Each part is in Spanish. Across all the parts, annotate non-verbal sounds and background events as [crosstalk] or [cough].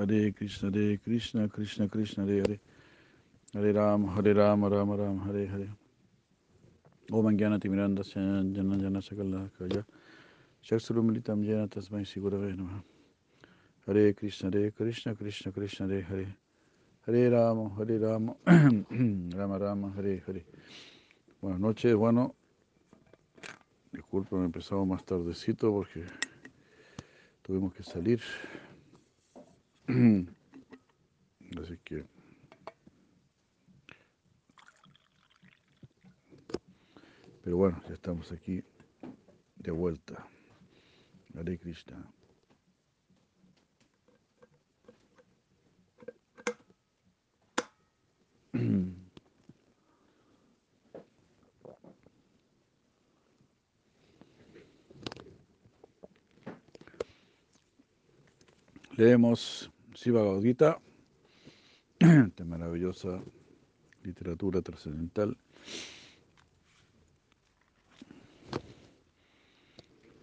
Hare Krishna, Hare Krishna, Krishna Krishna, Hare Hare. Hare Rama, Hare Rama, Rama Rama, Hare Hare. Om Anjana Timiranda Jana Jana Sakala Kaya. Shaksurumilitam Jana Tasmai Sigurave Namaha. Hare Krishna, Hare Krishna, Krishna Krishna, Hare Hare. Hare Rama, Hare Rama, [clears throat] Rama Rama, Hare Hare. Buenas noches, bueno, disculpen, empezamos más tardecito porque tuvimos que salir. [clears throat] Así que pero bueno, ya estamos aquí de vuelta. Hare Krishna. [clears throat] Leemos Siva Gaudita, de maravillosa literatura trascendental.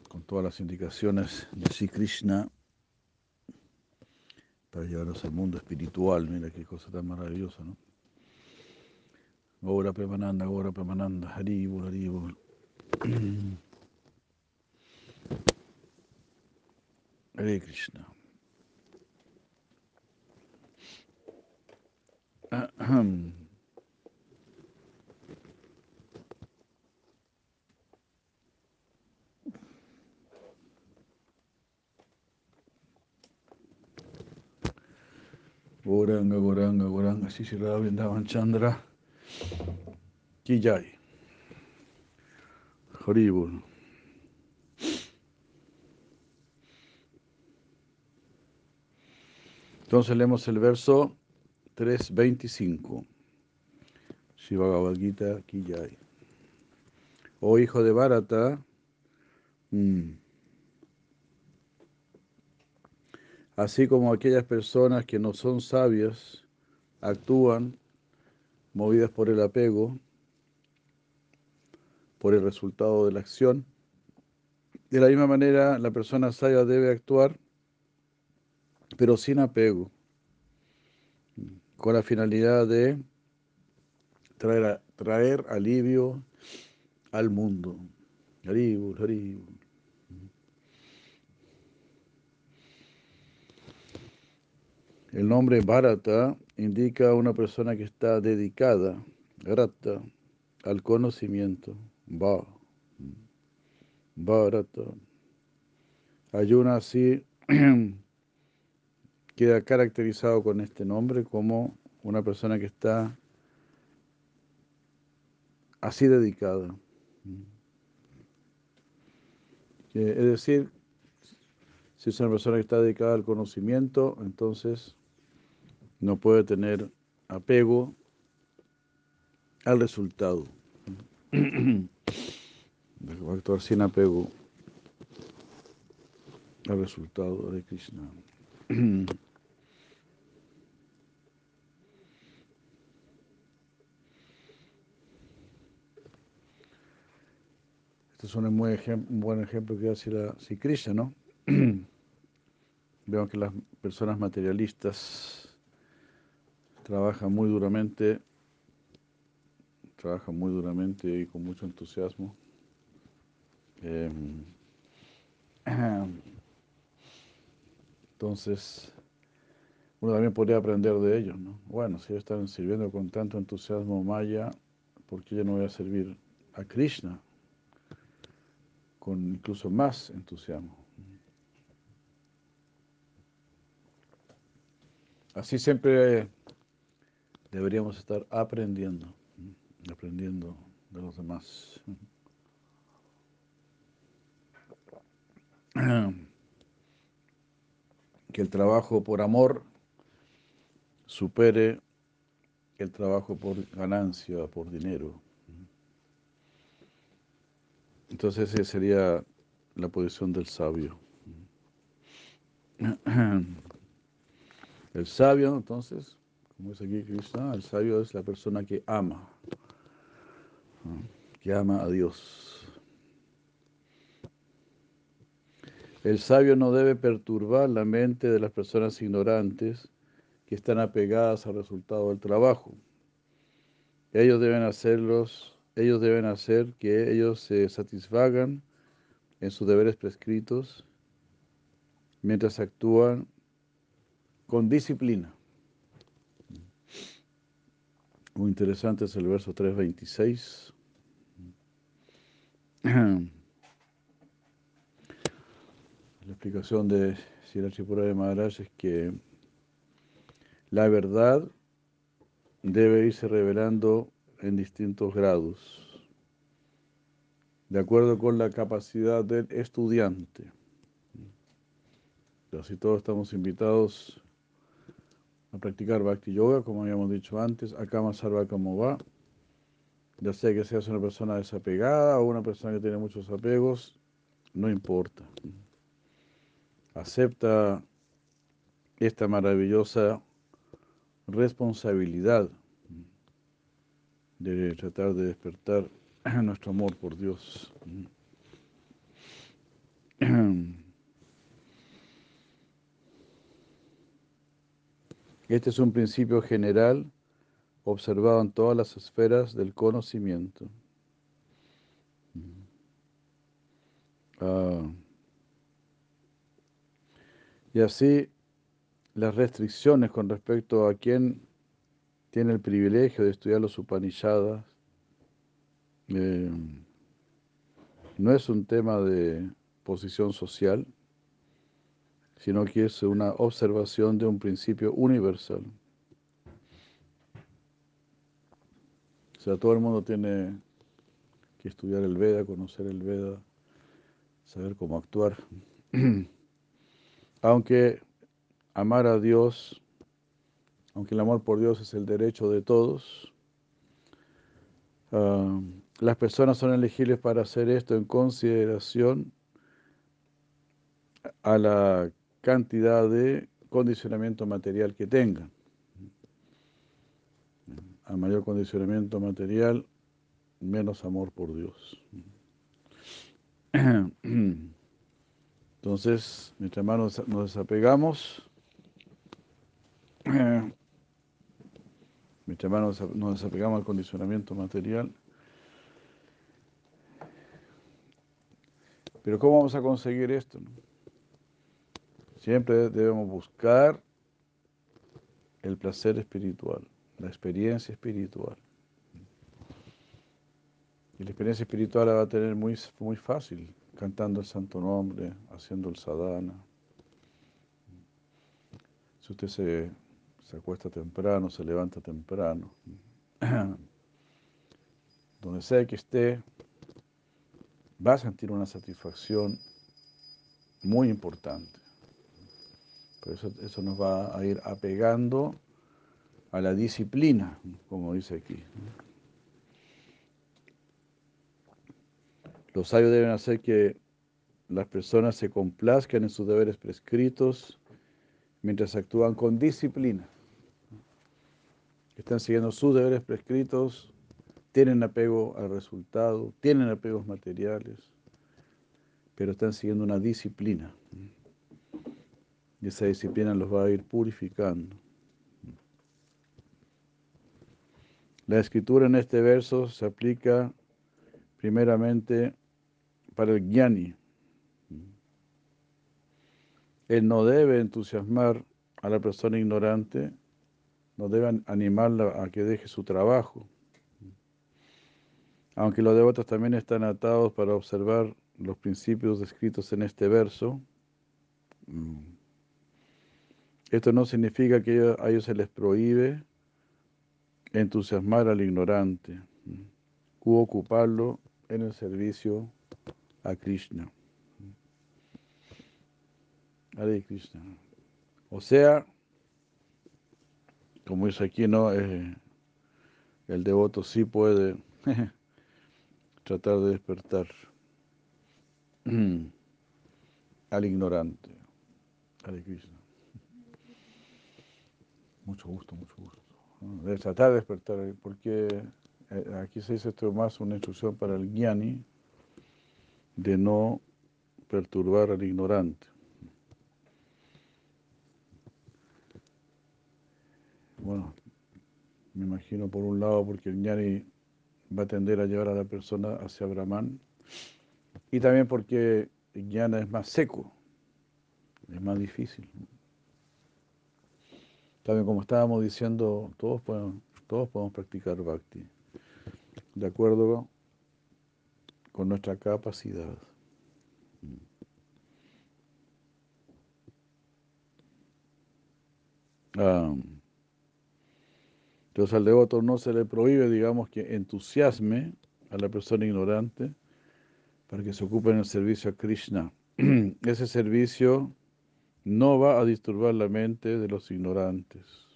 Con todas las indicaciones de Sri Krishna para llevarnos al mundo espiritual. Mira qué cosa tan maravillosa, ¿no? Gora Premananda, Gora Premananda, Haribol, Haribol. [clears throat] Hare Krishna. Goranga, Goranga, Goranga, Sisira Vrindavan Chandra. Ki Jai. Haribol. Entonces leemos el verso 3.25. Shiva Ki Jai. Oh hijo de Bharata, mm, así como aquellas personas que no son sabias actúan movidas por el apego, por el resultado de la acción, de la misma manera la persona sabia debe actuar, pero sin apego, con la finalidad de traer, traer alivio al mundo. Haribul, haribul. El nombre Bharata indica a una persona que está dedicada, grata, al conocimiento. Bharata. Ayuna así [clears throat] queda caracterizado con este nombre como una persona que está así dedicada. Es decir, si es una persona que está dedicada al conocimiento, entonces no puede tener apego al resultado. [coughs] Va a actuar sin apego al resultado de Krishna. [coughs] Es un, muy un buen ejemplo que hace la Krishna, ¿no? [clears throat] Vemos que las personas materialistas trabajan muy duramente, trabajan muy duramente y con mucho entusiasmo. Eh, [clears throat] entonces, uno también podría aprender de ellos, ¿no? Bueno, si ellos están sirviendo con tanto entusiasmo Maya, ¿por qué yo no voy a servir a Krishna? Con incluso más entusiasmo. Así siempre deberíamos estar aprendiendo, aprendiendo de los demás. Que el trabajo por amor supere el trabajo por ganancia, por dinero. Entonces esa sería la posición del sabio. El sabio, entonces, como dice aquí Krishna, el sabio es la persona que ama, que ama a Dios. El sabio no debe perturbar la mente de las personas ignorantes que están apegadas al resultado del trabajo. Ellos deben hacerlos, ellos deben hacer que ellos se satisfagan en sus deberes prescritos mientras actúan con disciplina. Muy interesante es el verso 326. [clears throat] La explicación de Sirachipura de Maharaj es que la verdad debe irse revelando en distintos grados, de acuerdo con la capacidad del estudiante. Así todos estamos invitados a practicar Bhakti Yoga, como habíamos dicho antes, Akama Sarva como va, ya sea que seas una persona desapegada o una persona que tiene muchos apegos, no importa acepta esta maravillosa responsabilidad de tratar de despertar [clears throat] nuestro amor por Dios. [clears throat] Este es un principio general observado en todas las esferas del conocimiento. Ah. Y así las restricciones con respecto a quién tiene el privilegio de estudiar los Upanishads eh, no es un tema de posición social, sino que es una observación de un principio universal. O sea, todo el mundo tiene que estudiar el Veda, conocer el Veda, saber cómo actuar. [clears throat] Aunque amar a Dios, aunque el amor por Dios es el derecho de todos, ah, las personas son elegibles para hacer esto en consideración a la cantidad de condicionamiento material que tengan. A mayor condicionamiento material, menos amor por Dios. Entonces, mientras más nos, desapegamos, mientras más nos, desapegamos al condicionamiento material, pero ¿cómo vamos a conseguir esto? Siempre debemos buscar el placer espiritual, la experiencia espiritual. Y la experiencia espiritual la va a tener muy, muy fácil cantando el santo nombre, haciendo el sadhana. Si usted se, se acuesta temprano, se levanta temprano, [clears throat] donde sea que esté, va a sentir una satisfacción muy importante. Por eso, eso nos va a ir apegando a la disciplina, como dice aquí. Los sabios deben hacer que las personas se complazcan en sus deberes prescritos mientras actúan con disciplina. Están siguiendo sus deberes prescritos, tienen apego al resultado, tienen apegos materiales, pero están siguiendo una disciplina. Y esa disciplina los va a ir purificando. La escritura en este verso se aplica primeramente para el Jnani. Él no debe entusiasmar a la persona ignorante, no debe animarla a que deje su trabajo. Aunque los devotos también están atados para observar los principios descritos en este verso, mm, esto no significa que a ellos se les prohíbe entusiasmar al ignorante mm, u ocuparlo en el servicio a Krishna. Hare Krishna. O sea, como dice aquí, ¿no? Eh, el devoto sí puede [laughs] tratar de despertar [clears throat] al ignorante. Hare Krishna. Mucho gusto, mucho gusto. De tratar de despertar, porque eh, aquí se dice esto más una instrucción para el Gyani, de no perturbar al ignorante. Bueno, me imagino por un lado porque el ñani va a tender a llevar a la persona hacia Brahman y también porque el es más seco, es más difícil. También como estábamos diciendo, todos podemos, todos podemos practicar bhakti, de acuerdo con nuestra capacidad. Ah, entonces al devoto no se le prohíbe, digamos, que entusiasme a la persona ignorante para que se ocupe en el servicio a Krishna. [clears throat] Ese servicio no va a disturbar la mente de los ignorantes.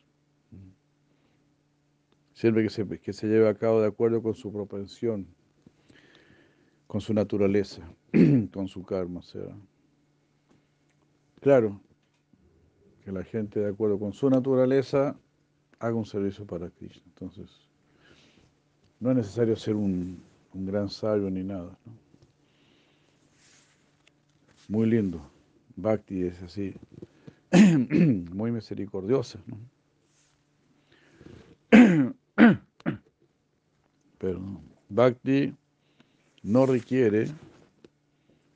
Siempre que se, que se lleve a cabo de acuerdo con su propensión, con su naturaleza, [clears throat] con su karma. Sea, claro, que la gente de acuerdo con su naturaleza haga un servicio para Krishna. Entonces, no es necesario ser un, gran sabio ni nada. Muy lindo. Bhakti es así, [clears throat] muy misericordiosa. [clears throat] Pero Bhakti no requiere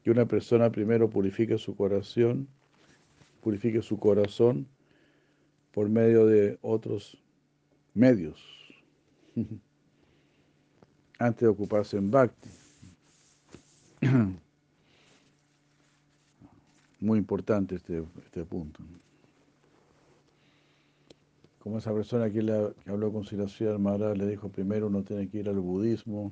que una persona primero purifique su corazón, purifique su corazón por medio de otros medios, [laughs] antes de ocuparse en bhakti. [clears throat] Muy importante este, este punto. Como esa persona que, habló con Siracía Maharaj le dijo, primero uno tiene que ir al budismo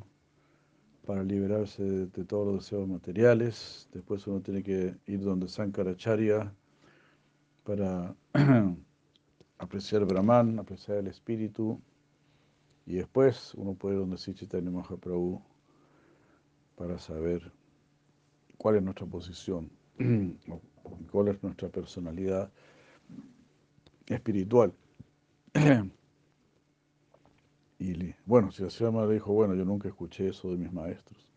para liberarse de, de, todos los deseos materiales, después uno tiene que ir donde Sankaracharya para [clears throat] apreciar Brahman, apreciar el espíritu, y después uno puede ir donde sí Chaitanya Mahaprabhu para saber cuál es nuestra posición, [clears throat] cuál es nuestra personalidad espiritual. [clears throat] Y bueno, si la le dijo, bueno, yo nunca escuché eso de mis maestros.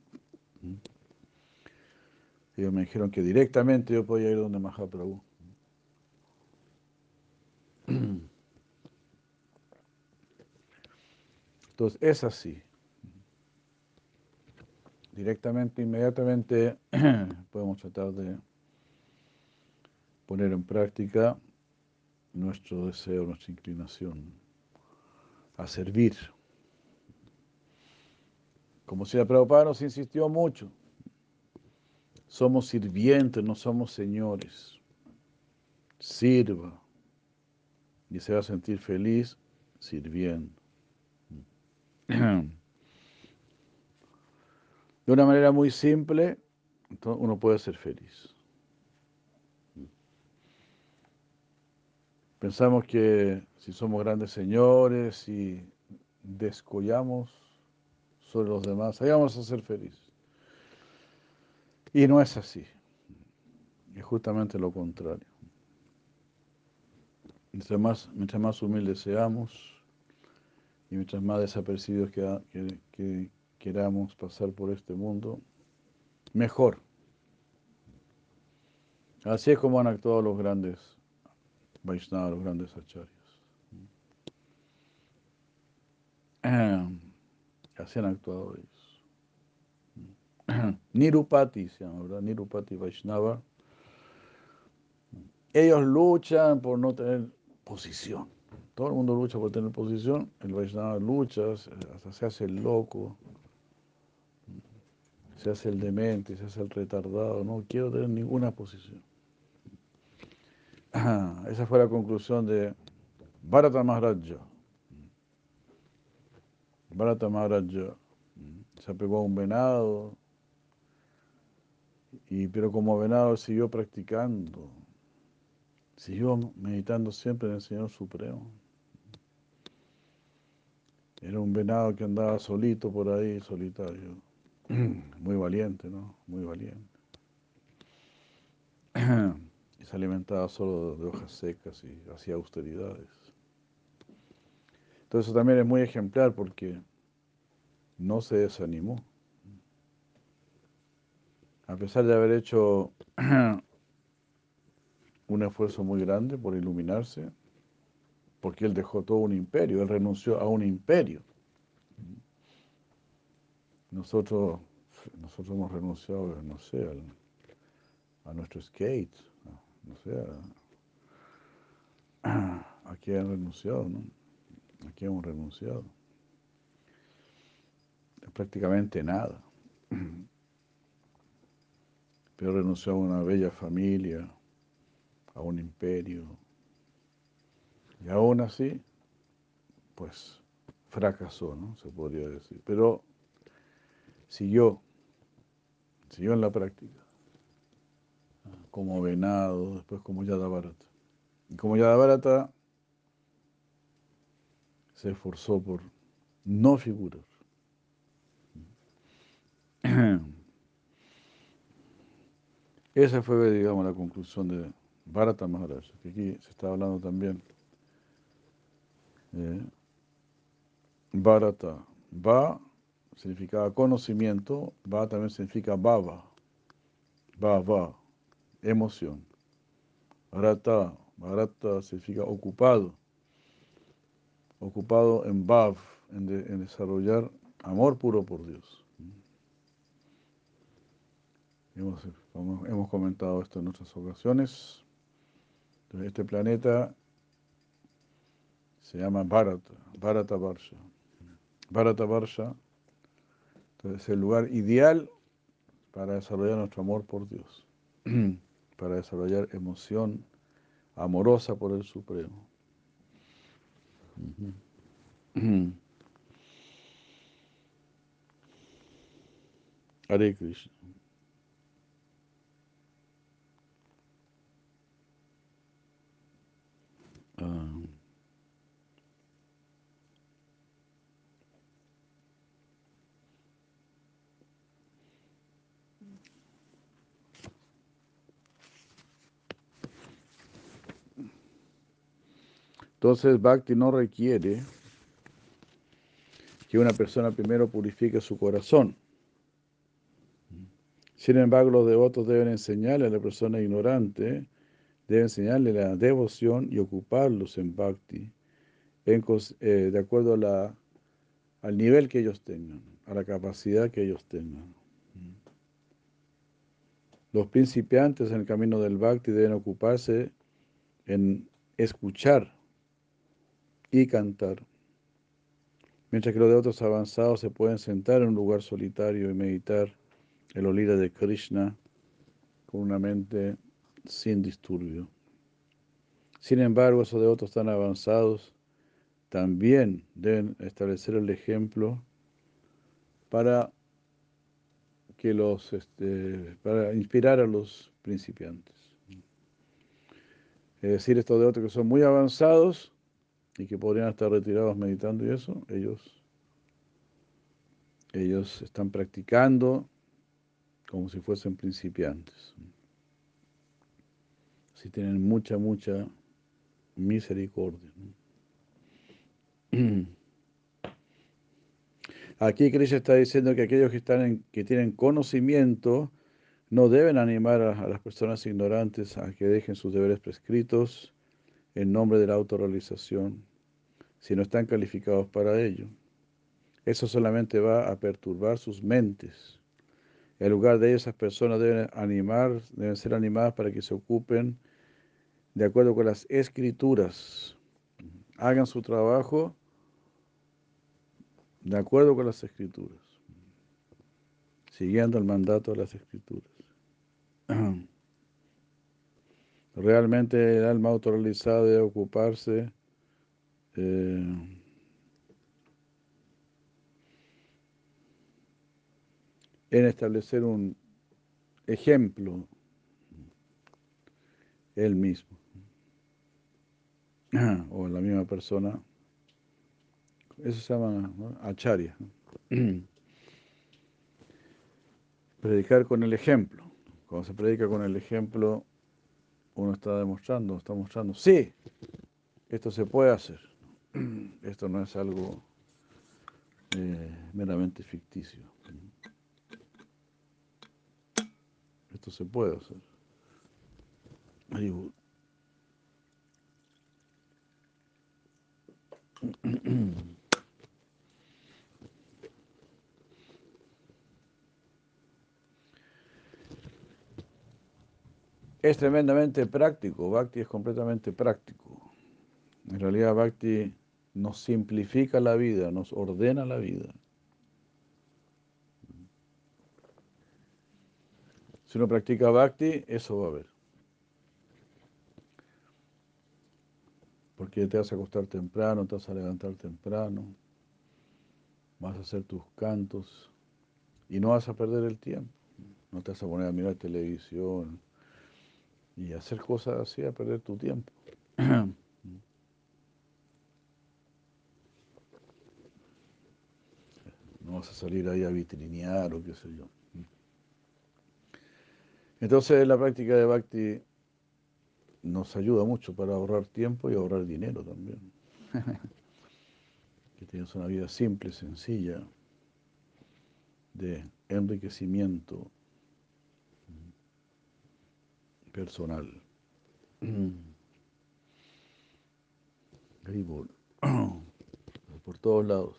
Ellos me dijeron que directamente yo podía ir donde Mahaprabhu. Entonces, es así. Directamente, inmediatamente, [clears throat] podemos tratar de poner en práctica nuestro deseo, nuestra inclinación a servir. Como si la Prabhupada nos insistió mucho, somos sirvientes, no somos señores. Sirva y se va a sentir feliz sirviendo. De una manera muy simple, uno puede ser feliz. Pensamos que si somos grandes señores y descollamos sobre los demás, ahí vamos a ser felices. Y no es así. Es justamente lo contrario. Mientras más, mientras más humildes seamos y mientras más desapercibidos que, queramos pasar por este mundo, mejor. Así es como han actuado los grandes Vaishnavas, los grandes acharyas. [clears throat] Así han actuado ellos. [clears throat] Nirupati se llama, ¿verdad? Nirupati Vaishnava. Ellos luchan por no tener posición. Todo el mundo lucha por tener posición, el Vaishnava lucha, hasta se hace el loco, se hace el demente, se hace el retardado, no quiero tener ninguna posición. [clears throat] Esa fue la conclusión de Bharata Maharaja. Bharata Maharaja se apegó a un venado, y, pero como venado siguió practicando siguió meditando siempre en el Señor Supremo. Era un venado que andaba solito por ahí, solitario. Muy valiente, ¿no? Muy valiente. Y se alimentaba solo de hojas secas y hacía austeridades. Entonces eso también es muy ejemplar porque no se desanimó. a pesar de haber hecho [clears throat] un esfuerzo muy grande por iluminarse, porque él dejó todo un imperio, él renunció a un imperio. Nosotros, nosotros hemos renunciado, no sé, a, nuestro skate, no sé, a, a han renunciado, ¿no? ¿A qué hemos renunciado? Prácticamente nada. Pero renunció a una bella familia, a un imperio. Y aún así, pues fracasó, ¿no? Se podría decir. Pero siguió, siguió en la práctica. Como venado, después como Yadavarata. Y como Yadavarata se esforzó por no figurar. Esa fue, digamos, la conclusión de Bharata Maharaj, que aquí se está hablando también. Eh, Bharata, Va significa conocimiento, Va también significa Bhava, Bhava, emoción. Bharata, Bharata significa ocupado, ocupado en Bhav, en desarrollar amor puro por Dios. Hemos, comentado esto en otras ocasiones. este planeta se llama Bharata, Bharata Varsha. Bharata Varsha es el lugar ideal para desarrollar nuestro amor por Dios, [clears throat] para desarrollar emoción amorosa por el Supremo. [clears throat] Hare Krishna. Ah. Entonces, Bhakti no requiere que una persona primero purifique su corazón. Sin embargo, los devotos deben enseñarle a la persona ignorante debe enseñarle la devoción y ocuparlos en bhakti, eh, de acuerdo al nivel que ellos tengan, a la capacidad que ellos tengan. Los principiantes en el camino del bhakti deben ocuparse en escuchar y cantar, mientras que los de otros avanzados se pueden sentar en un lugar solitario y meditar el olida de Krishna con una mente sin disturbio. Sin embargo, esos devotos tan avanzados también deben establecer el ejemplo para que los este, para inspirar a los principiantes. Es decir, estos devotos que son muy avanzados y que podrían estar retirados meditando y eso, ellos, ellos están practicando como si fuesen principiantes si tienen mucha, mucha misericordia. [clears throat] Aquí Krishna está diciendo que aquellos que, están que tienen conocimiento no deben animar a, las personas ignorantes a que dejen sus deberes prescritos en nombre de la autorrealización, si no están calificados para ello. Eso solamente va a perturbar sus mentes. En lugar de ello, esas personas deben animar, deben ser animadas para que se ocupen de acuerdo con las escrituras. Hagan su trabajo de acuerdo con las escrituras, siguiendo el mandato de las escrituras. [clears throat] Realmente el alma autorrealizada debe ocuparse eh, en establecer un ejemplo él mismo. [clears throat] o la misma persona. Eso se llama acharya. [clears throat] Predicar con el ejemplo. Cuando se predica con el ejemplo, uno está demostrando, está mostrando, sí, esto se puede hacer. [clears throat] Esto no es algo eh, meramente ficticio. esto se puede hacer. [clears throat] Es tremendamente práctico, Bhakti es completamente práctico. En realidad Bhakti nos simplifica la vida, nos ordena la vida. Si uno practica Bhakti, eso va a haber. Porque te vas a acostar temprano, te vas a levantar temprano, vas a hacer tus cantos y no vas a perder el tiempo. No te vas a poner a mirar televisión y hacer cosas así a perder tu tiempo. [clears throat] No vas a salir ahí a vitrinear o qué sé yo. Entonces la práctica de Bhakti nos ayuda mucho para ahorrar tiempo y ahorrar dinero también. [laughs] que tienes una vida simple, sencilla, de enriquecimiento personal. Por todos lados.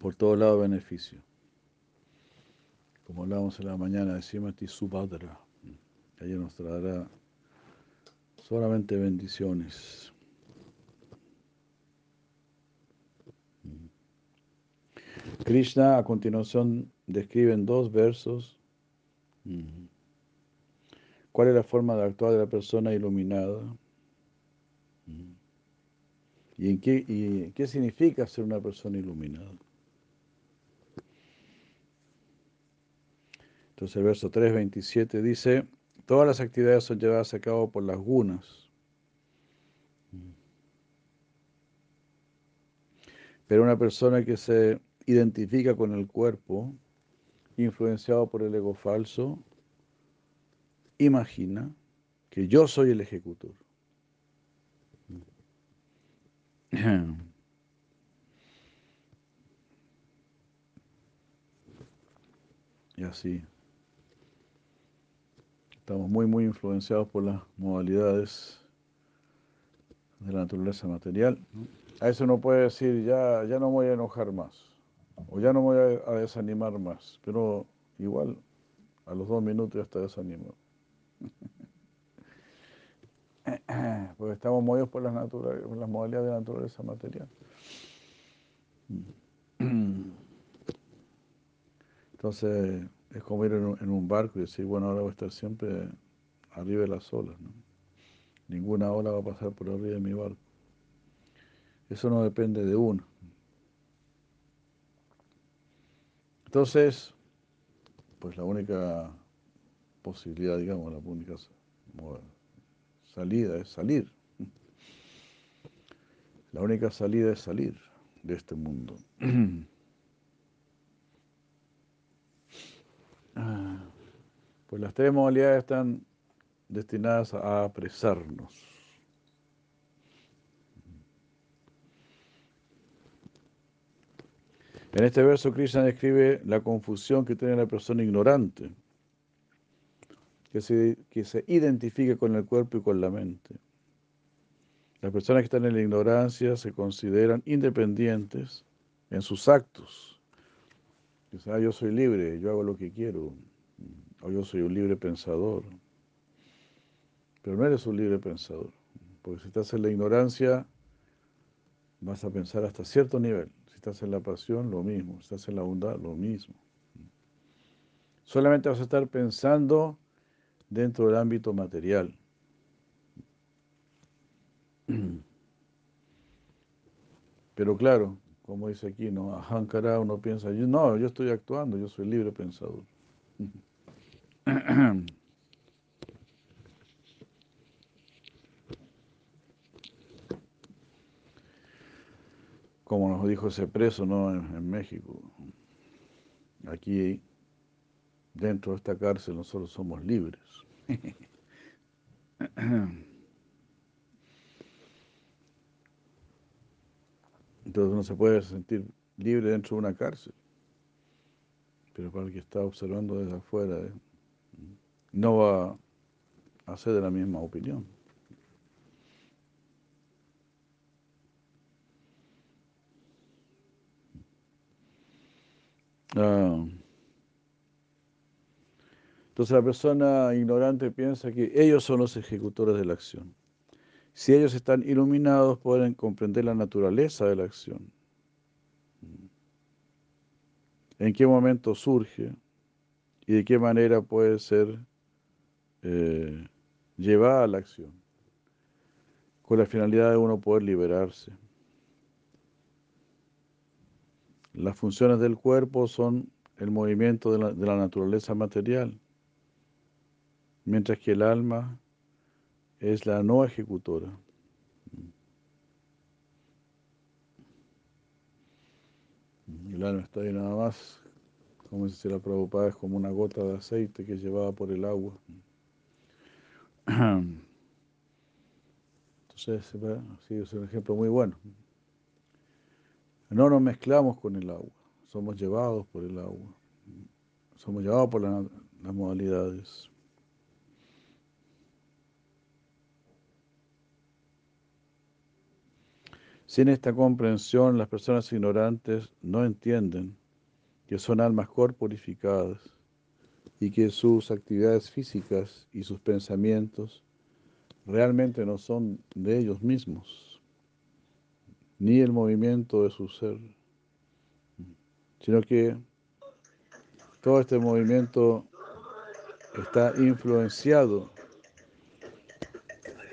por todos lados beneficio. Como hablábamos en la mañana, decimos Subhadra. Ella nos traerá solamente bendiciones. Krishna a continuación describe en dos versos cuál es la forma de actuar de la persona iluminada y, en qué, y qué significa ser una persona iluminada. Entonces el verso 3.27 dice, todas las actividades son llevadas a cabo por las gunas. Pero una persona que se identifica con el cuerpo, influenciado por el ego falso, imagina que yo soy el ejecutor. [clears throat] Y así. Estamos muy, muy influenciados por las modalidades de la naturaleza material. A eso uno puede decir, ya, ya no voy a enojar más, o ya no me voy a, desanimar más, pero igual a los dos minutos ya está desanimado. [laughs] Porque estamos movidos por las, por las modalidades de la naturaleza material. [clears throat] Entonces, es como ir en un, barco y decir, bueno, ahora voy a estar siempre arriba de las olas. ¿no? Ninguna ola va a pasar por arriba de mi barco. Eso no depende de uno. Entonces, pues la única posibilidad, digamos, la única salida es salir. La única salida es salir de este mundo. Ah, pues las tres modalidades están destinadas a apresarnos. En este verso Krishna describe la confusión que tiene la persona ignorante, que se, que se identifica con el cuerpo y con la mente. Las personas que están en la ignorancia se consideran independientes en sus actos Dice, ah, yo soy libre, yo hago lo que quiero, o yo soy un libre pensador. Pero no eres un libre pensador, porque si estás en la ignorancia, vas a pensar hasta cierto nivel. Estás en la pasión, lo mismo. Estás en la bondad, lo mismo. Solamente vas a estar pensando dentro del ámbito material. Pero claro, como dice aquí, ¿no? Ahankara, uno piensa, no, yo estoy actuando, yo soy libre pensador. Como nos dijo ese preso, ¿no? En, México. Aquí, dentro de esta cárcel, nosotros somos libres. [laughs] Entonces uno se puede sentir libre dentro de una cárcel, pero para el que está observando desde afuera, eh, no va a ser de la misma opinión. Ah. Entonces la persona ignorante piensa que ellos son los ejecutores de la acción. Si ellos están iluminados, pueden comprender la naturaleza de la acción. En qué momento surge y de qué manera puede ser eh, llevada a la acción. Con la finalidad de uno poder liberarse. Las funciones del cuerpo son el movimiento de la, naturaleza material mientras que el alma es la no ejecutora. El alma está ahí nada más, como dice la Prabhupada, es como una gota de aceite que es llevada por el agua. [clears throat] Entonces, sí, es un ejemplo muy bueno. No nos mezclamos con el agua, somos llevados por el agua, somos llevados por las modalidades. Sin esta comprensión, las personas ignorantes no entienden que son almas corporificadas y que sus actividades físicas y sus pensamientos realmente no son de ellos mismos, ni el movimiento de su ser, sino que todo este movimiento está influenciado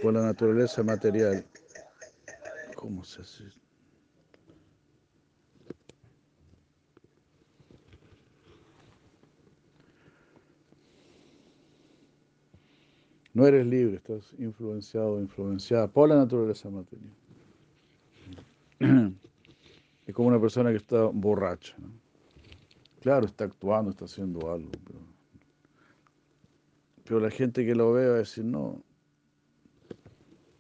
por la naturaleza material ¿Cómo se hace? No eres libre, estás influenciado, influenciada por la naturaleza material. [clears throat] Es como una persona que está borracha. Claro, está actuando, está haciendo algo, pero, la gente que lo ve va a decir, no,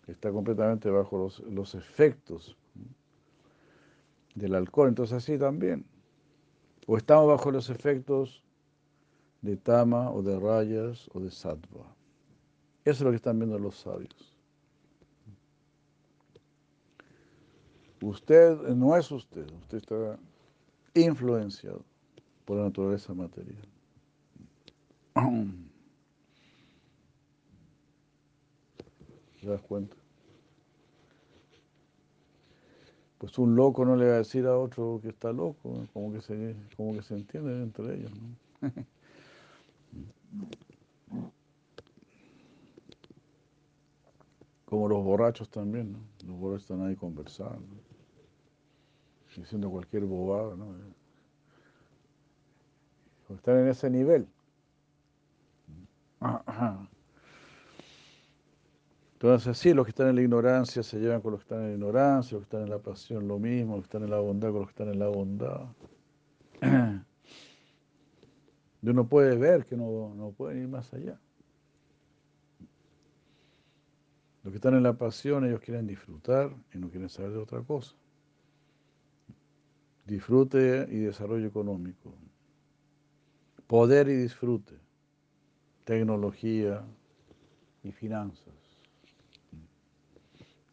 está completamente bajo los, efectos del alcohol, entonces así también. O estamos bajo los efectos de tama o de rayas o de sattva. Eso es lo que están viendo los sabios. Usted no es usted, usted está influenciado por la naturaleza material. ¿Te das cuenta? Pues un loco no le va a decir a otro que está loco, como que se, como que se entiende entre ellos. [laughs] como los borrachos también, ¿no? Los borrachos están ahí conversando, diciendo cualquier bobada, ¿no? Están en ese nivel. Entonces, sí, los que están en la ignorancia se llevan con los que están en la ignorancia, los que están en la pasión lo mismo, los que están en la bondad con los que están en la bondad. [clears throat] Y uno puede ver que no, no pueden ir más allá. Los que están en la pasión, ellos quieren disfrutar y no quieren saber de otra cosa. Disfrute y desarrollo económico. Poder y disfrute. Tecnología y finanzas.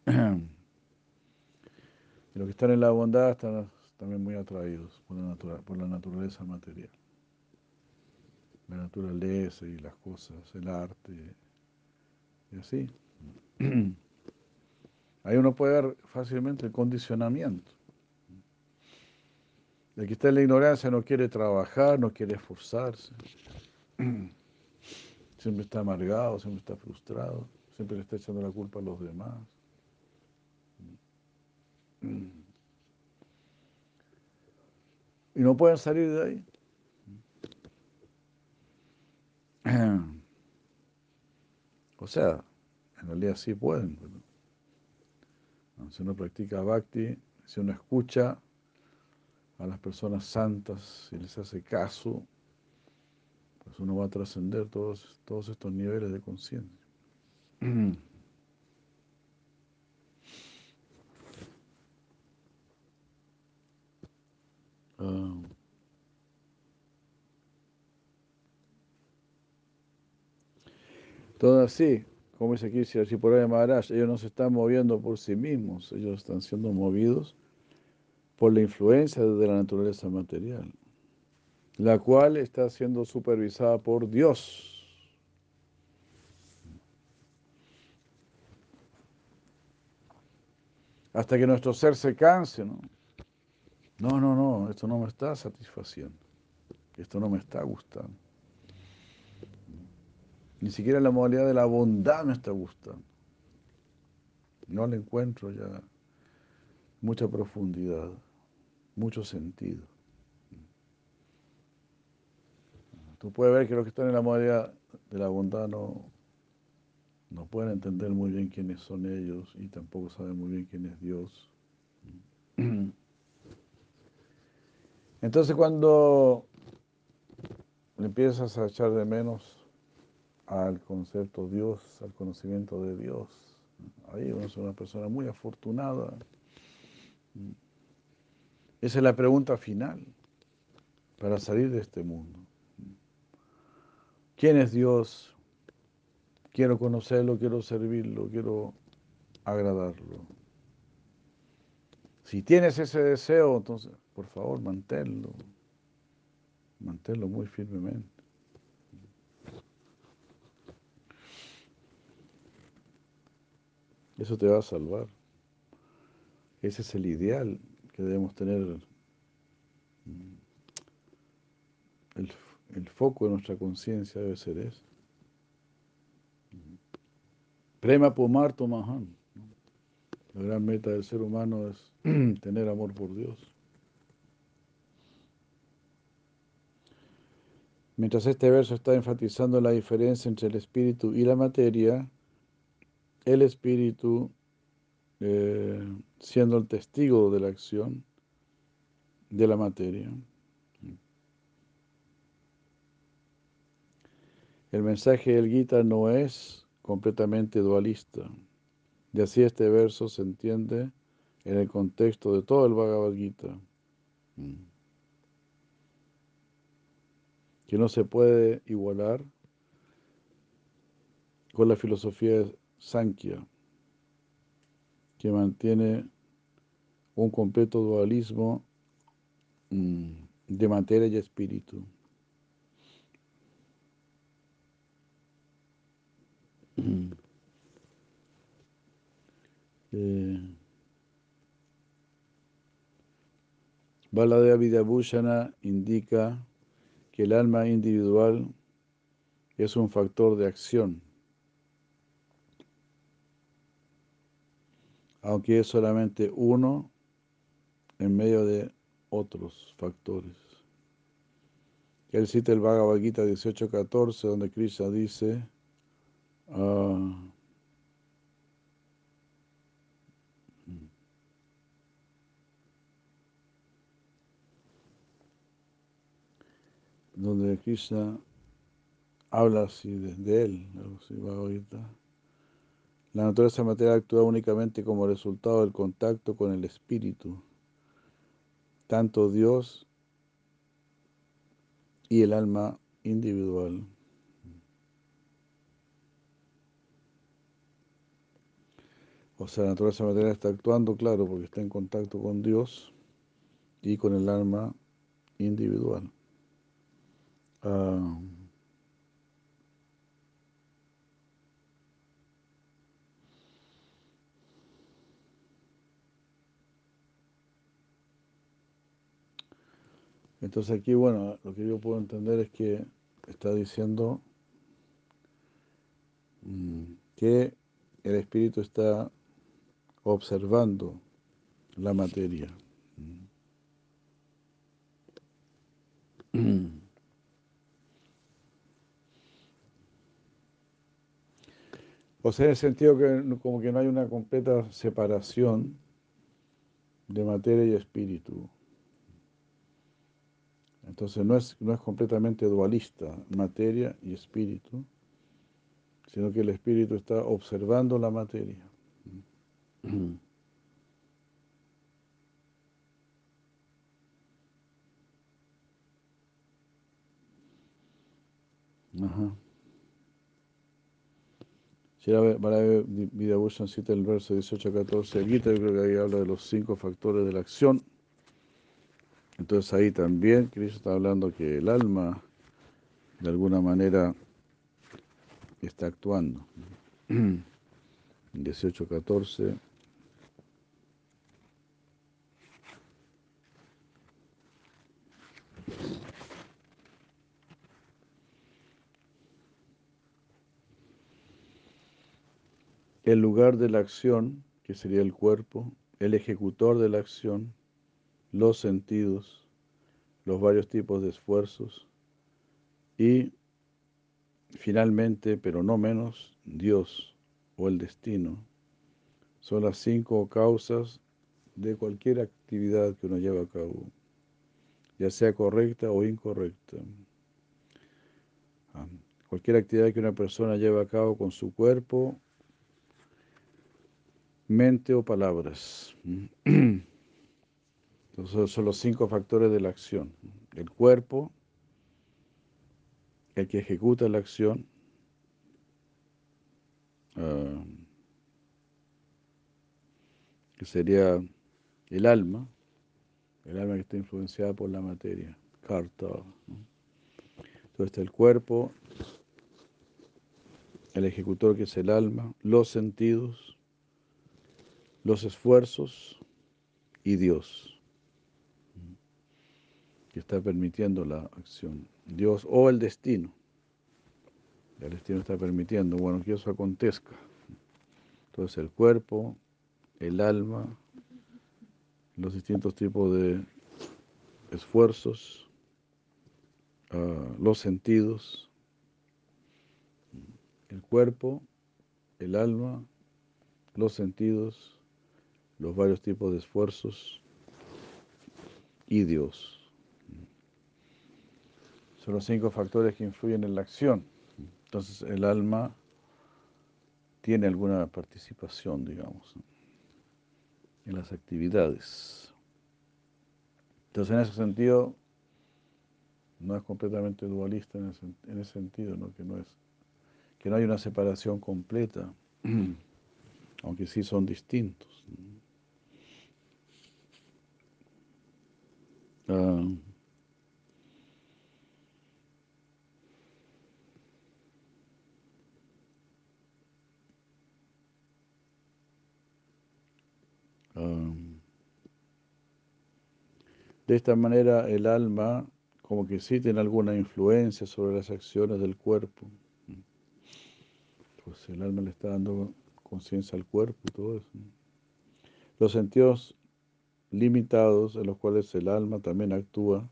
y [clears throat] los que están en la bondad están también muy atraídos por la, por la naturaleza material. La naturaleza y las cosas, el arte, y así. [clears throat] Ahí uno puede ver fácilmente el condicionamiento. El que está en la ignorancia no quiere trabajar, no quiere esforzarse. [clears throat] Siempre está amargado, siempre está frustrado, siempre le está echando la culpa a los demás. Y no pueden salir de ahí. [clears throat] O sea, en realidad sí pueden. Si uno practica bhakti, si uno escucha a las personas santas y les hace caso, pues uno va a trascender todos, todos estos niveles de conciencia. [clears throat] Ah. Todo así, como dice aquí si por ahí Maharaj, ellos no se están moviendo por sí mismos, ellos están siendo movidos por la influencia de la naturaleza material, la cual está siendo supervisada por Dios. Hasta que nuestro ser se canse, ¿no? No, no, no, esto no me está satisfaciendo, esto no me está gustando. Ni siquiera la modalidad de la bondad me está gustando. No le encuentro ya mucha profundidad, mucho sentido. Tú puedes ver que los que están en la modalidad de la bondad no, no pueden entender muy bien quiénes son ellos y tampoco saben muy bien quién es Dios. [clears throat] Entonces cuando empiezas a echar de menos al concepto Dios, al conocimiento de Dios, ahí uno es una persona muy afortunada. Esa es la pregunta final para salir de este mundo. ¿Quién es Dios? Quiero conocerlo, quiero servirlo, quiero agradarlo. Si tienes ese deseo, entonces, por favor, manténlo. Manténlo muy firmemente. Eso te va a salvar. Ese es el ideal que debemos tener. El, el foco de nuestra conciencia debe ser ese. Prema Pumarto Mahan. La gran meta del ser humano es [clears throat] tener amor por Dios. Mientras este verso está enfatizando la diferencia entre el espíritu y la materia, el espíritu, eh, siendo el testigo de la acción de la materia. El mensaje del Gita no es completamente dualista. Y así este verso se entiende en el contexto de todo el Bhagavad Gita. Que no se puede igualar con la filosofía Sankhya, que mantiene un completo dualismo mm, de materia y espíritu. [clears throat] Eh, Baladea Vidyabhushana indica que el alma individual es un factor de acción, aunque es solamente uno en medio de otros factores. Él cita el Bhagavad Gita 18.14, donde Krishna dice, uh, donde Krishna habla así de, él, La naturaleza material actúa únicamente como resultado del contacto con el espíritu. Tanto Dios y el alma individual. O sea, la naturaleza material está actuando, claro, porque está en contacto con Dios y con el alma individual. Ah, entonces aquí, bueno, lo que yo puedo entender es que está diciendo mm, que el espíritu está observando la materia. [clears throat] O sea, en el sentido que como que no hay una completa separación de materia y espíritu. Entonces no es, no es completamente dualista, materia y espíritu, sino que el espíritu está observando la materia. [clears throat] Ajá. Si Vidabhushan cita el verso 18-14, Gita, yo creo que ahí habla de los cinco factores de la acción. Entonces ahí también Cristo está hablando que el alma de alguna manera está actuando. [clears throat] 18, 14. El lugar de la acción, que sería el cuerpo, el ejecutor de la acción, los sentidos, los varios tipos de esfuerzos y finalmente, pero no menos, Dios o el destino. Son las cinco causas de cualquier actividad que uno lleva a cabo, ya sea correcta o incorrecta. Ah, cualquier actividad que una persona lleva a cabo con su cuerpo, mente o palabras. [clears throat] Son los cinco factores de la acción. El cuerpo, el que ejecuta la acción, ah, que sería el alma, el alma que está influenciada por la materia, carta. Entonces está el cuerpo, el ejecutor que es el alma, los sentidos, los esfuerzos y Dios está permitiendo la acción. Dios o el destino. El destino está permitiendo, bueno, que eso acontezca. Entonces el cuerpo, el alma, los distintos tipos de esfuerzos, ah, los sentidos, el cuerpo, el alma, los sentidos, los varios tipos de esfuerzos y Dios. Son los cinco factores que influyen en la acción. Entonces el alma tiene alguna participación, digamos, en las actividades. Entonces en ese sentido no es completamente dualista en ese, sentido, ¿no? Que, no es, que no hay una separación completa, [clears throat] aunque sí son distintos. Ah, De esta manera el alma como que sí tiene alguna influencia sobre las acciones del cuerpo. Pues el alma le está dando conciencia al cuerpo y todo eso. Los sentidos limitados en los cuales el alma también actúa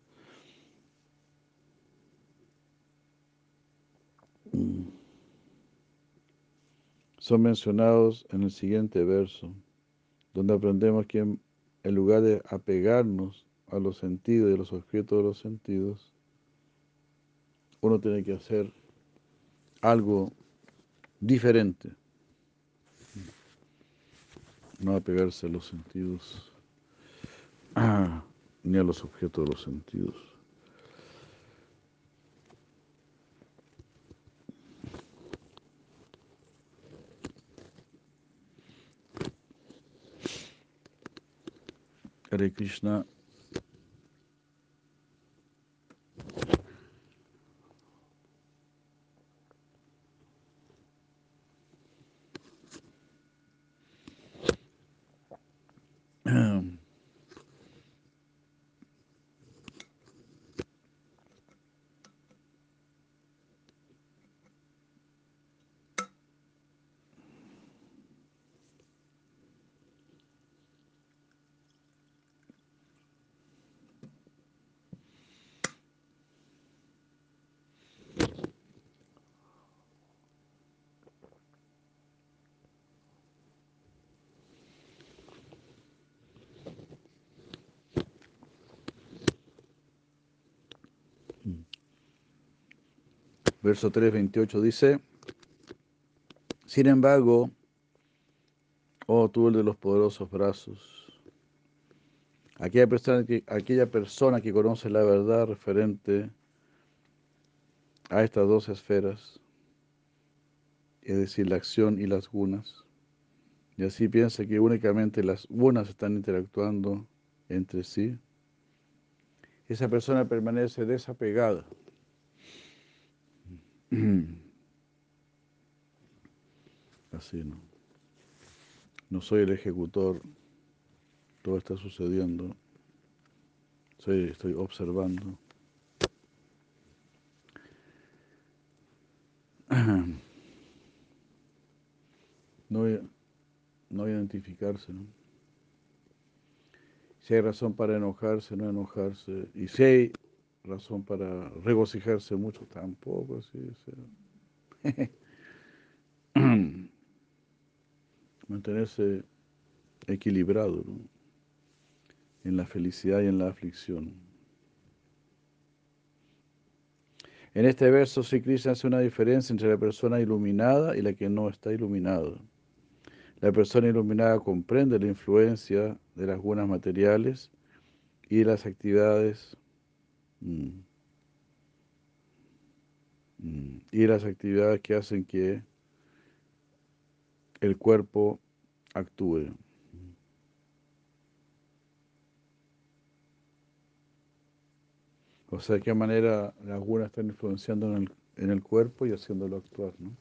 son mencionados en el siguiente verso donde aprendemos que en lugar de apegarnos a los sentidos y a los objetos de los sentidos, uno tiene que hacer algo diferente. No apegarse a los sentidos [clears throat] ni a los objetos de los sentidos. Krishna. Verso 3, 28 dice, sin embargo, oh tú el de los poderosos brazos, aquella persona que, aquella persona que conoce la verdad referente a estas dos esferas, es decir, la acción y las gunas, y así piensa que únicamente las gunas están interactuando entre sí, esa persona permanece desapegada. Así, ¿no? No soy el ejecutor, todo está sucediendo, soy, estoy observando. [clears throat] No, no identificarse, ¿no? Si hay razón para enojarse, no enojarse. Y si hay razón para regocijarse mucho, tampoco. ¿sí? [clears throat] Mantenerse equilibrado en la felicidad y en la aflicción. En este verso, Sri Krishna hace una diferencia entre la persona iluminada y la que no está iluminada. La persona iluminada comprende la influencia de las buenas materiales y las actividades mm, mm, y las actividades que hacen que el cuerpo actúe. O sea, de qué manera las buenas están influenciando en el, en el cuerpo y haciéndolo actuar, ¿no?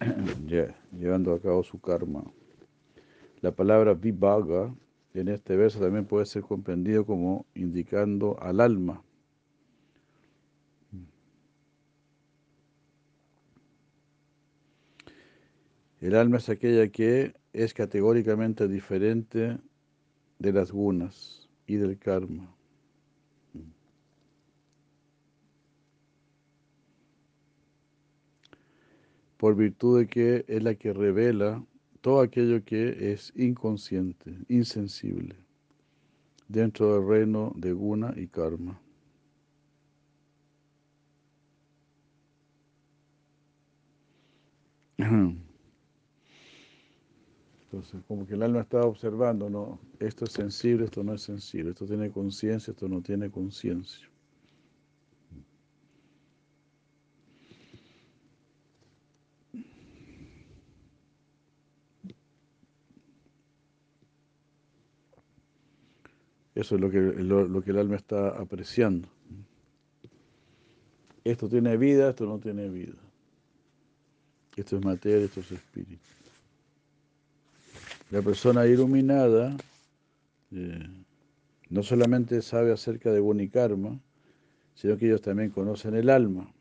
[clears throat] llevando a cabo su karma. La palabra en este verso también puede ser comprendido como indicando al alma. El alma es aquella que es categóricamente diferente de las gunas y del karma. por virtud de que es la que revela todo aquello que es inconsciente, insensible, dentro del reino de guna y karma. [clears throat] Entonces, como que el alma está observando, ¿no? Esto es sensible, esto no es sensible, esto tiene conciencia, esto no tiene conciencia. Eso es lo que, lo, que el alma está apreciando. Esto tiene vida, esto no tiene vida. Esto es materia, esto es espíritu. La persona iluminada eh, no solamente sabe acerca de Bonikarma, sino que ellos también conocen el alma.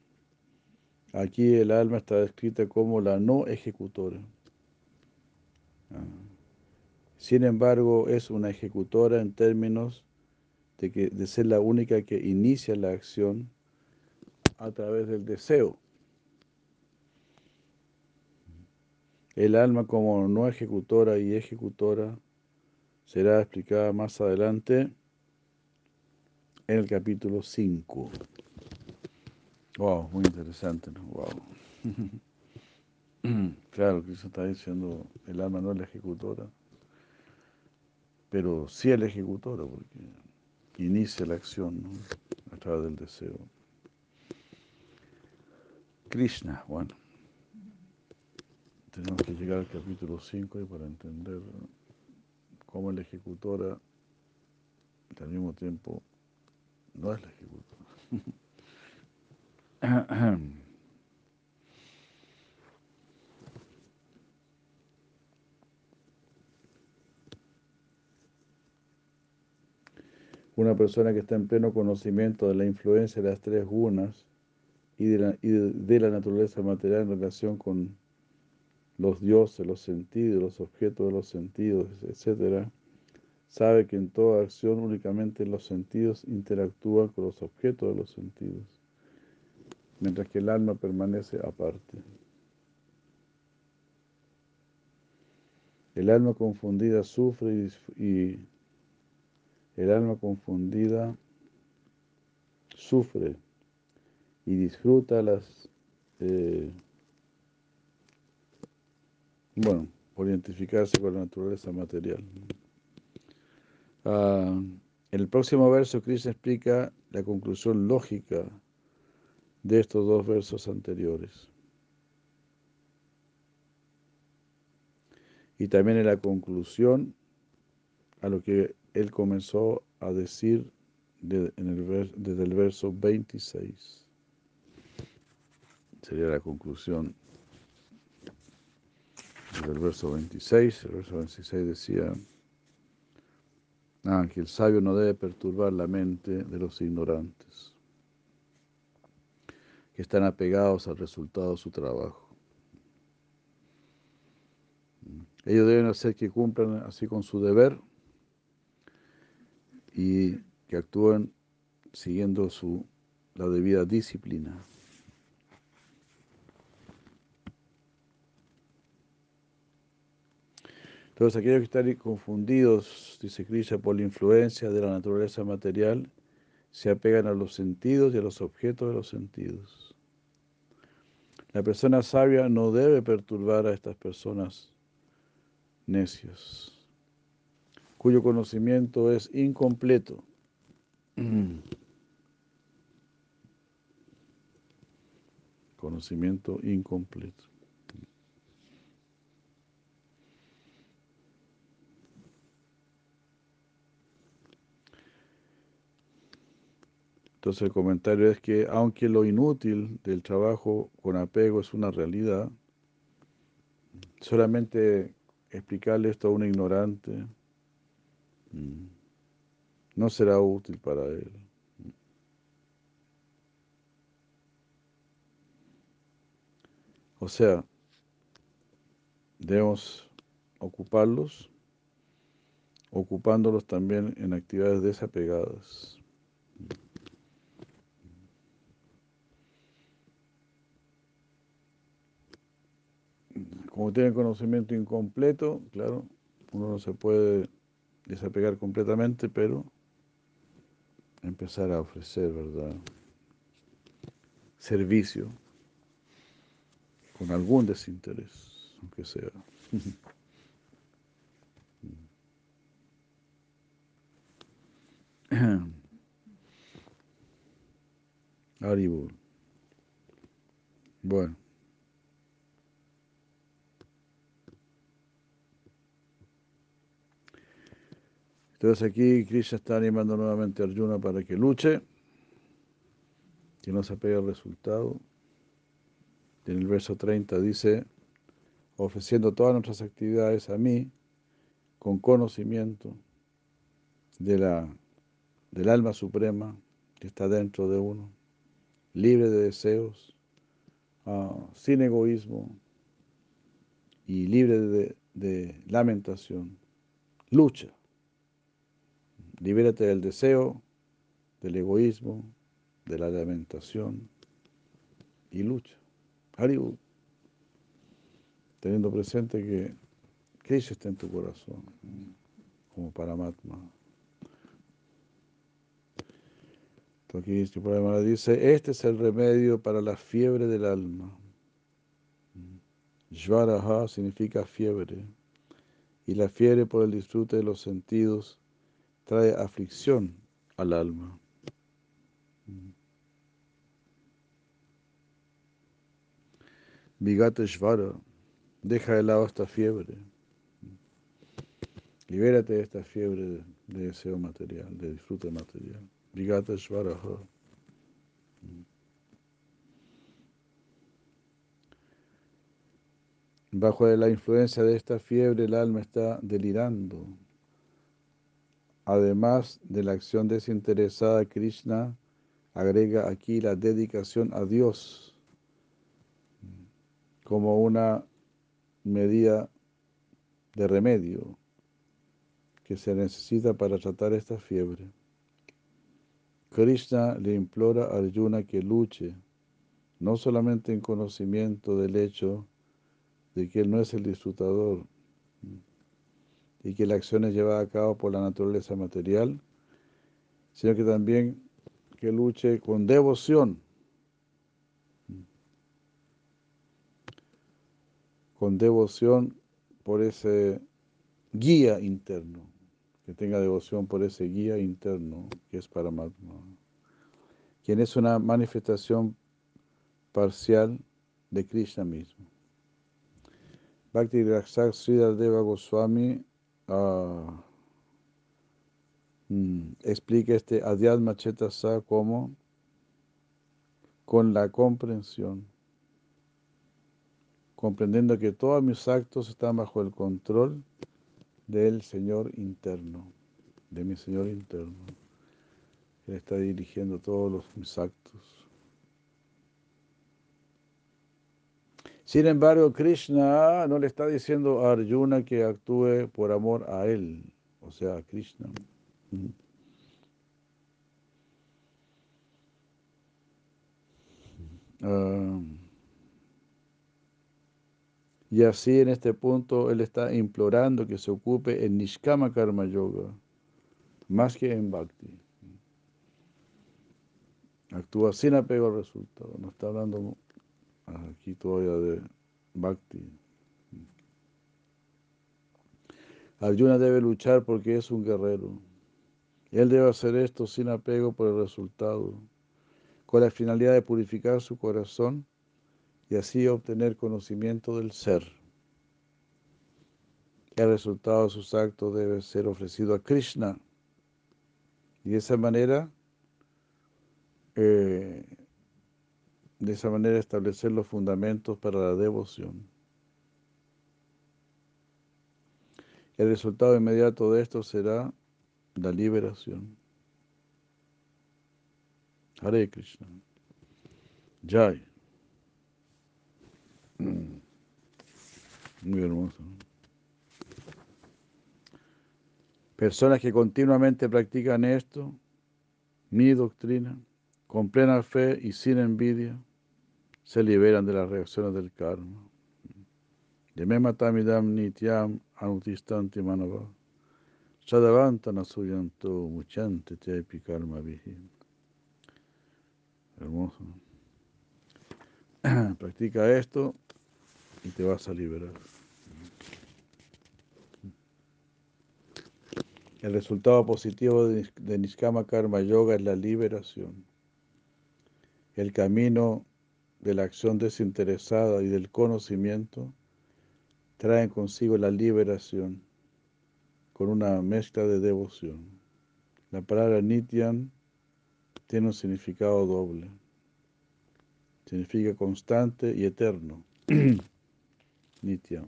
Aquí el alma está descrita como la no ejecutora. Ah. Sin embargo, es una ejecutora en términos de, que, de ser la única que inicia la acción a través del deseo. El alma como no ejecutora y ejecutora será explicada más adelante en el capítulo 5. Wow, muy interesante, ¿no? Wow. [laughs] claro, Cristo está diciendo, el alma no es la ejecutora pero sí el ejecutor, porque inicia la acción a través del deseo. Krishna, bueno, tenemos que llegar al capítulo 5 para entender cómo el ejecutora al mismo tiempo no es la ejecutora. [clears throat] [clears throat] Una persona que está en pleno conocimiento de la influencia de las tres gunas y de la, naturaleza material en relación con los dioses, los sentidos, los objetos de los sentidos, etc., sabe que en toda acción únicamente los sentidos interactúan con los objetos de los sentidos, mientras que el alma permanece aparte. El alma confundida sufre y el alma confundida sufre y disfruta las, eh, bueno, por identificarse con la naturaleza material. Ah, en el próximo verso, Krishna explica la conclusión lógica de estos dos versos anteriores. Y también en la conclusión a lo que él comenzó a decir en el, desde el verso 26. Sería la conclusión del verso 26. El verso 26 decía ah, que el sabio no debe perturbar la mente de los ignorantes, que están apegados al resultado de su trabajo. Ellos deben hacer que cumplan así con su deber y que actúen siguiendo su, la debida disciplina. Entonces, aquellos que están confundidos, dice Krishna, por la influencia de la naturaleza material, se apegan a los sentidos y a los objetos de los sentidos. La persona sabia no debe perturbar a estas personas necios, cuyo conocimiento es incompleto. Conocimiento incompleto. Entonces el comentario es que aunque lo inútil del trabajo con apego es una realidad, solamente explicarle esto a un ignorante mm, no será útil para él. O sea, debemos ocuparlos, ocupándolos también en actividades desapegadas. como tiene conocimiento incompleto, claro, uno no se puede desapegar completamente, pero empezar a ofrecer, ¿verdad? Servicio con algún desinterés, aunque sea. [laughs] Aribur. Bueno. Entonces aquí Krishna está animando nuevamente a Arjuna para que luche, que no se apegue al resultado. En el verso 30 dice, ofreciendo todas nuestras actividades a mí, con conocimiento de la, del alma suprema que está dentro de uno, libre de deseos, ah, sin egoísmo y libre de lamentación. Lucha Libérate del deseo, del egoísmo, de la lamentación y lucha. Haribut. Teniendo presente que Krishna está en tu corazón, como Paramatma. Entonces aquí dice, este es el remedio para la fiebre del alma. Jvaraha significa fiebre, y la fiebre por el disfrute de los sentidos trae aflicción al alma. Vigateshvara, deja de lado esta fiebre. Libérate de esta fiebre de deseo material, de disfrute material. Vigateshvara. Bajo la influencia de esta fiebre, el alma está delirando Además de la acción desinteresada, Krishna agrega aquí la dedicación a Dios como una medida de remedio que se necesita para tratar esta fiebre. Krishna le implora a Arjuna que luche, no solamente en conocimiento del hecho de que él no es el disfrutador, y que la acción es llevada a cabo por la naturaleza material, sino que también que luche con devoción, con devoción por ese guía interno, que tenga devoción por ese guía interno que es Paramatma, quien es una manifestación parcial de Krishna mismo. Bhakti Raksak Sridhar Deva Goswami uh, mm, explica este Adhyatma Chetasa como con la comprensión, comprendiendo que todos mis actos están bajo el control del Señor interno, de mi Señor interno. Él está dirigiendo todos los, mis actos. Sin embargo, Krishna no le está diciendo a Arjuna que actúe por amor a él, o sea, a Krishna. Uh, y así en este punto él está implorando que se ocupe en Nishkama Karma Yoga, más que en Bhakti. Actúa sin apego al resultado, no está hablando aquí todavía de Bhakti. Arjuna debe luchar porque es un guerrero. Él debe hacer esto sin apego por el resultado, con la finalidad de purificar su corazón y así obtener conocimiento del ser. El resultado de sus actos debe ser ofrecido a Krishna. Y de esa manera eh, de esa manera establecer los fundamentos para la devoción. El resultado inmediato de esto será la liberación. Hare Krishna. Jai. Mm. Muy hermoso. Personas que continuamente practican esto, mi doctrina, con plena fe y sin envidia, se liberan de las reacciones del karma. Yame matamidam nityam anutistanti manava. Sadavantana suyanto muchante tepi karma vihi. Hermoso. [clears throat] Practica esto y te vas a liberar. El resultado positivo de, Nishkama Karma Yoga es la liberación. El camino de la acción desinteresada y del conocimiento traen consigo la liberación con una mezcla de devoción. La palabra Nityan tiene un significado doble. Significa constante y eterno. [clears throat] Nitya.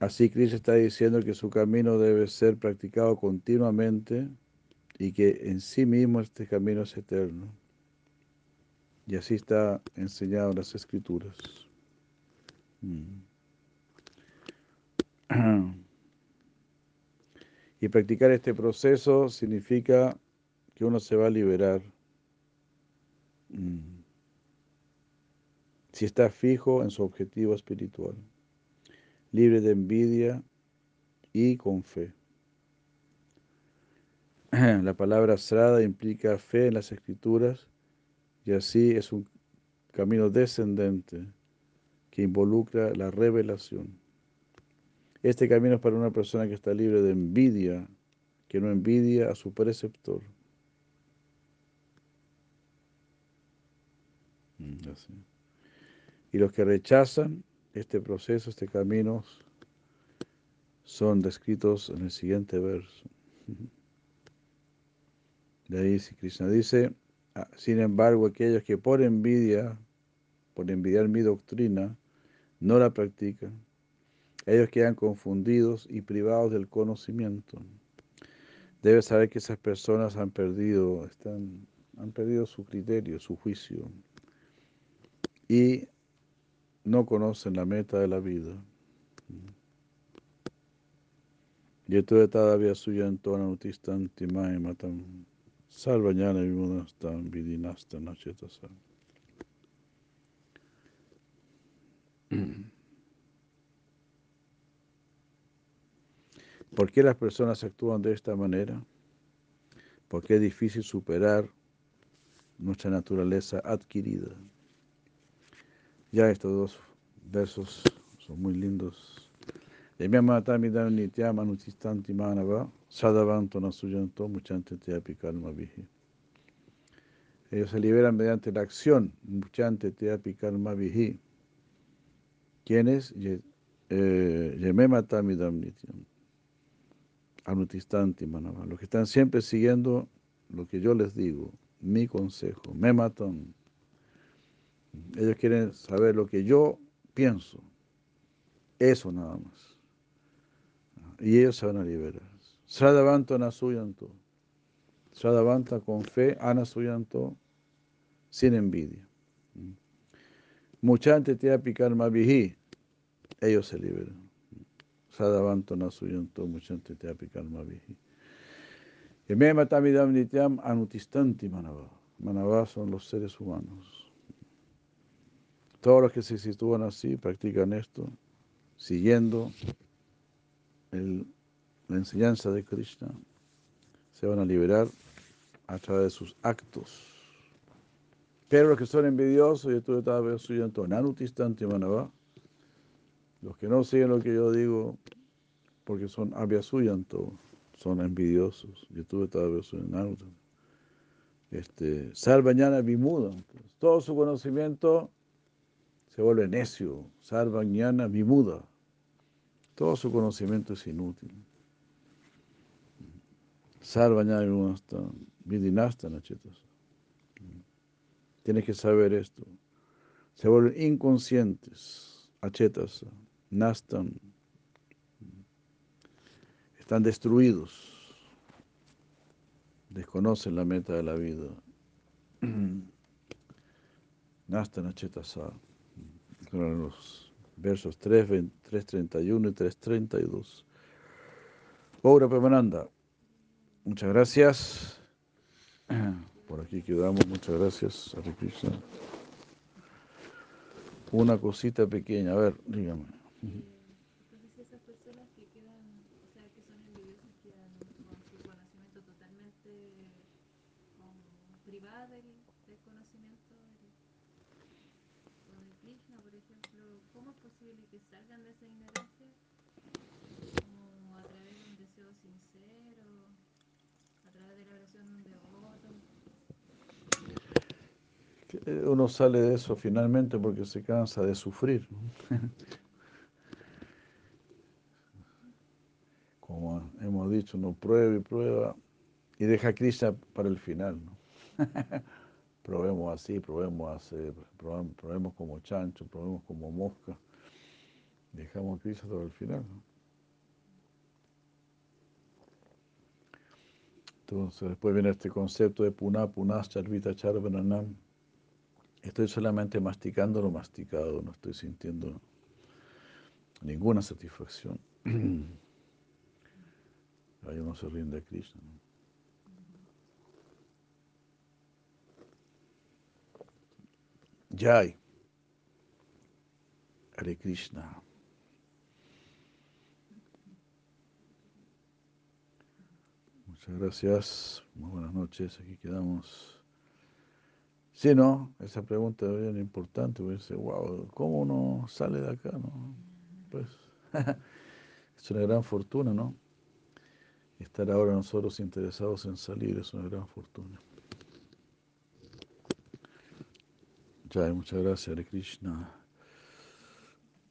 Así Krishna está diciendo que su camino debe ser practicado continuamente y que en sí mismo este camino es eterno. Y así está enseñado en las escrituras. Mm. [clears throat] Y practicar este proceso significa que uno se va a liberar. Mm. Si está fijo en su objetivo espiritual, libre de envidia y con fe. [clears throat] La palabra srada implica fe en las escrituras y así es un camino descendente que involucra la revelación. Este camino es para una persona que está libre de envidia, que no envidia a su preceptor. Mm, y los que rechazan este proceso, este camino, son descritos en el siguiente verso. [laughs] De ahí Krishna dice, sin embargo, aquellos que por envidia, por envidiar mi doctrina, no la practican, ellos quedan confundidos y privados del conocimiento. Debes saber que esas personas han perdido, están, han perdido su criterio, su juicio, y no conocen la meta de la vida. Y esto todavía suya en toda Salvañana vimunastam vidinasta nachetasa. ¿Por qué las personas actúan de esta manera? Porque es difícil superar nuestra naturaleza adquirida. Ya estos dos versos son muy lindos. Sadavanto Nasuyanto Muchante Teapi Karma Vihi. Ellos se liberan mediante la acción. Muchante te karma vihi. ¿Quiénes? Eh, Yemema tamidam nityam. Anutistanti manava. Los que están siempre siguiendo lo que yo les digo, mi consejo. Me matan. Ellos quieren saber lo que yo pienso. Eso nada más. Y ellos se van a liberar. Sradavanta nasuyanto. Sradavanta con fe, anasuyanto, sin envidia. Muchante te apicar mavihi. Ellos se liberan. Sadavanto nasuyanto, muchante te apicar mavihi. Y me matamidam nityam anutistanti manava. Manava son los seres humanos. Todos los que se sitúan así practican esto, siguiendo la enseñanza de Krishna, se van a liberar a través de sus actos. Pero los que son envidiosos, y esto los que no siguen lo que yo digo, porque son avyasuyanto, son envidiosos. Yo tuve. Este, Sarvañana Vimuda. Todo su conocimiento se vuelve necio. Sarvañana Vimuda. Todo su conocimiento es inútil. Sarvañana Vimuda. Vidinasta Nachetas. Tienes que saber esto. Se vuelven inconscientes. Achetas. Nastan. Están destruidos. Desconocen la meta de la vida. [clears throat] Nastan Achetasa los versos 3, 3.31 y 3.32. Pobre Pemananda, muchas gracias. [clears throat] Por aquí quedamos, muchas gracias. Una cosita pequeña, a ver, dígame. Entonces esas personas que quedan, o sea, que son envidiosas, quedan con su conocimiento totalmente como privadas del, del conocimiento del, o de Krishna, por ejemplo. ¿Cómo es posible que salgan de esa ignorancia? A través de un deseo sincero, a través de la oración de un devoto. Uno sale de eso finalmente porque se cansa de sufrir. [laughs] Como hemos dicho, uno prueba y prueba y deja a Krishna para el final. [laughs] probemos así, probemos así, probemos como chancho, probemos como mosca. Dejamos a Krishna para el final. ¿no? Entonces, después viene este concepto de puna, punas, charvita, charvananam. Estoy solamente masticando lo masticado, no estoy sintiendo ninguna satisfacción. [clears throat] Ahí uno se rinde a Krishna. ¿no? Jai. Hare Krishna. Muchas gracias. Muy buenas noches. Aquí quedamos. Sí, ¿no? Esa pregunta es bien importante. Porque dice, wow, ¿cómo uno sale de acá? No? Pues [laughs] es una gran fortuna, ¿no? Estar ahora nosotros interesados en salir es una gran fortuna. Ya, muchas gracias, Hare Krishna.